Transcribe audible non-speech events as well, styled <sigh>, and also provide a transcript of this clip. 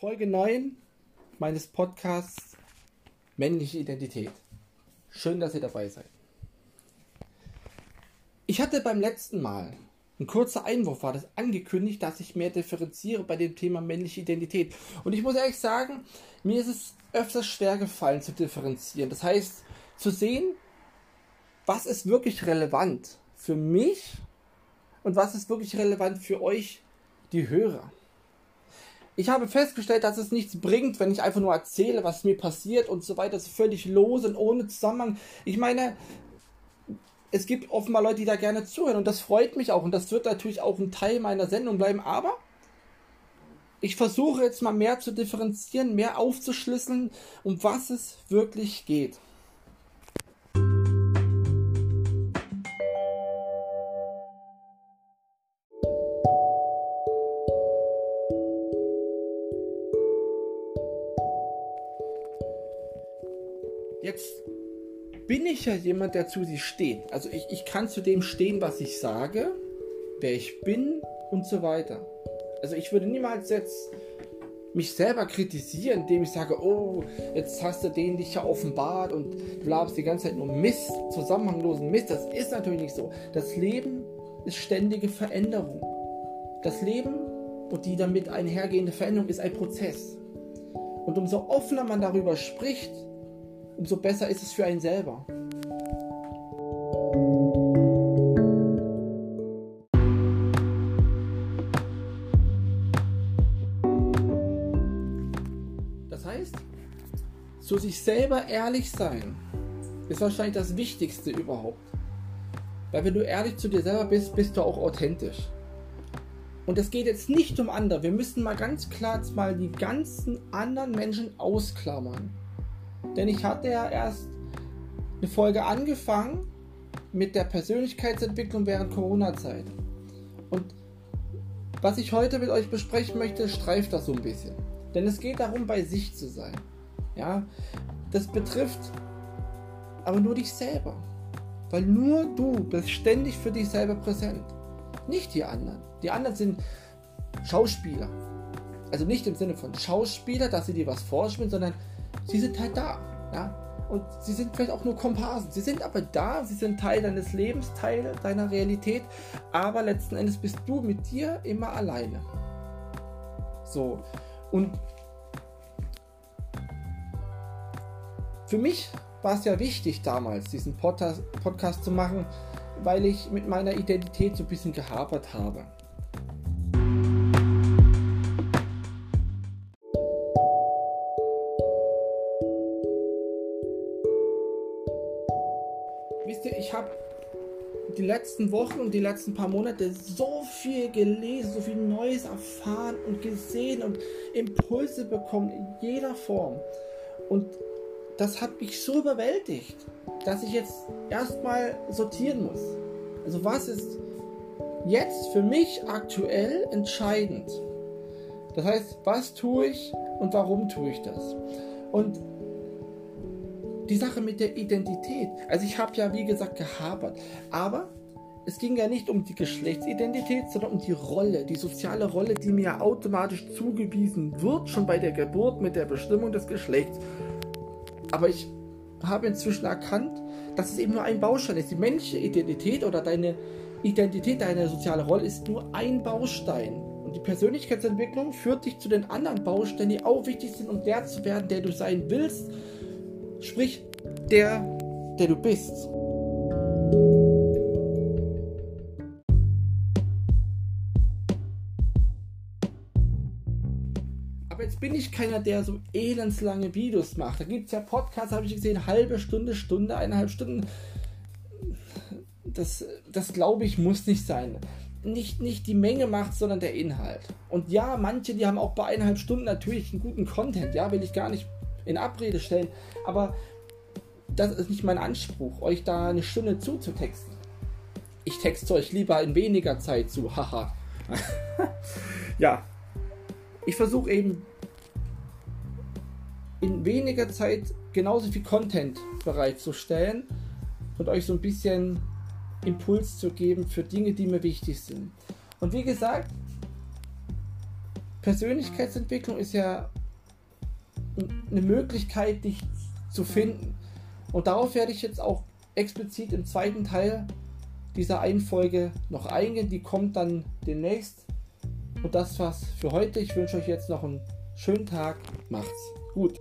Folge 9 meines Podcasts Männliche Identität. Schön, dass ihr dabei seid. Ich hatte beim letzten Mal, ein kurzer Einwurf war das angekündigt, dass ich mehr differenziere bei dem Thema männliche Identität. Und ich muss ehrlich sagen, mir ist es öfters schwer gefallen zu differenzieren. Das heißt, zu sehen, was ist wirklich relevant für mich und was ist wirklich relevant für euch, die Hörer. Ich habe festgestellt, dass es nichts bringt, wenn ich einfach nur erzähle, was mir passiert und so weiter. Das ist völlig los und ohne Zusammenhang. Ich meine, es gibt offenbar Leute, die da gerne zuhören und das freut mich auch und das wird natürlich auch ein Teil meiner Sendung bleiben. Aber ich versuche jetzt mal mehr zu differenzieren, mehr aufzuschlüsseln, um was es wirklich geht. Jetzt bin ich ja jemand, der zu sich steht. Also ich, ich kann zu dem stehen, was ich sage, wer ich bin und so weiter. Also ich würde niemals jetzt mich selber kritisieren, indem ich sage, oh, jetzt hast du den dich ja offenbart und du labst die ganze Zeit nur Mist, zusammenhanglosen Mist. Das ist natürlich nicht so. Das Leben ist ständige Veränderung. Das Leben und die damit einhergehende Veränderung ist ein Prozess. Und umso offener man darüber spricht, umso besser ist es für einen selber. Das heißt, zu sich selber ehrlich sein ist wahrscheinlich das Wichtigste überhaupt. Weil wenn du ehrlich zu dir selber bist, bist du auch authentisch. Und es geht jetzt nicht um andere. Wir müssen mal ganz klar mal die ganzen anderen Menschen ausklammern. Denn ich hatte ja erst eine Folge angefangen mit der Persönlichkeitsentwicklung während Corona-Zeit. Und was ich heute mit euch besprechen möchte, streift das so ein bisschen. Denn es geht darum, bei sich zu sein. Ja, das betrifft aber nur dich selber. Weil nur du bist ständig für dich selber präsent. Nicht die anderen. Die anderen sind Schauspieler. Also nicht im Sinne von Schauspieler, dass sie dir was vorspielen, sondern sie sind halt da. Ja? Und sie sind vielleicht auch nur Komparsen. Sie sind aber da, sie sind Teil deines Lebens, Teil deiner Realität. Aber letzten Endes bist du mit dir immer alleine. So. Und für mich war es ja wichtig damals, diesen Podcast, zu machen, weil ich mit meiner Identität so ein bisschen gehapert habe. Wisst ihr, ich habe die letzten Wochen und die letzten paar Monate so viel gelesen, so viel Neues erfahren und gesehen und Impulse bekommen in jeder Form. Und das hat mich so überwältigt, dass ich jetzt erstmal sortieren muss. Also was ist jetzt für mich aktuell entscheidend? Das heißt, was tue ich und warum tue ich das? Und die Sache mit der Identität. Also ich habe ja, wie gesagt, gehapert. Aber es ging ja nicht um die Geschlechtsidentität, sondern um die Rolle, die soziale Rolle, die mir automatisch zugewiesen wird, schon bei der Geburt mit der Bestimmung des Geschlechts. Aber ich habe inzwischen erkannt, dass es eben nur ein Baustein ist. Die männliche Identität oder deine Identität, deine soziale Rolle ist nur ein Baustein. Und die Persönlichkeitsentwicklung führt dich zu den anderen Bausteinen, die auch wichtig sind, um der zu werden, der du sein willst. Sprich, der, der du bist. Aber jetzt bin ich keiner, der so elendslange Videos macht. Da gibt es ja Podcasts, habe ich gesehen, halbe Stunde, Stunde, eineinhalb Stunden. Das, das glaube ich, muss nicht sein. Nicht, nicht die Menge macht, sondern der Inhalt. Und ja, manche, die haben auch bei eineinhalb Stunden natürlich einen guten Content. Ja, will ich gar nicht in Abrede stellen. Aber das ist nicht mein Anspruch, euch da eine Stunde zuzutexten. Ich texte euch lieber in weniger Zeit zu, haha. <laughs> ja, ich versuche eben in weniger Zeit genauso viel Content bereitzustellen und euch so ein bisschen Impuls zu geben für Dinge, die mir wichtig sind. Und wie gesagt, Persönlichkeitsentwicklung ist ja eine Möglichkeit, dich zu finden. Und darauf werde ich jetzt auch explizit im zweiten Teil dieser einen Folge noch eingehen. Die kommt dann demnächst. Und das war's für heute. Ich wünsche euch jetzt noch einen schönen Tag. Macht's gut.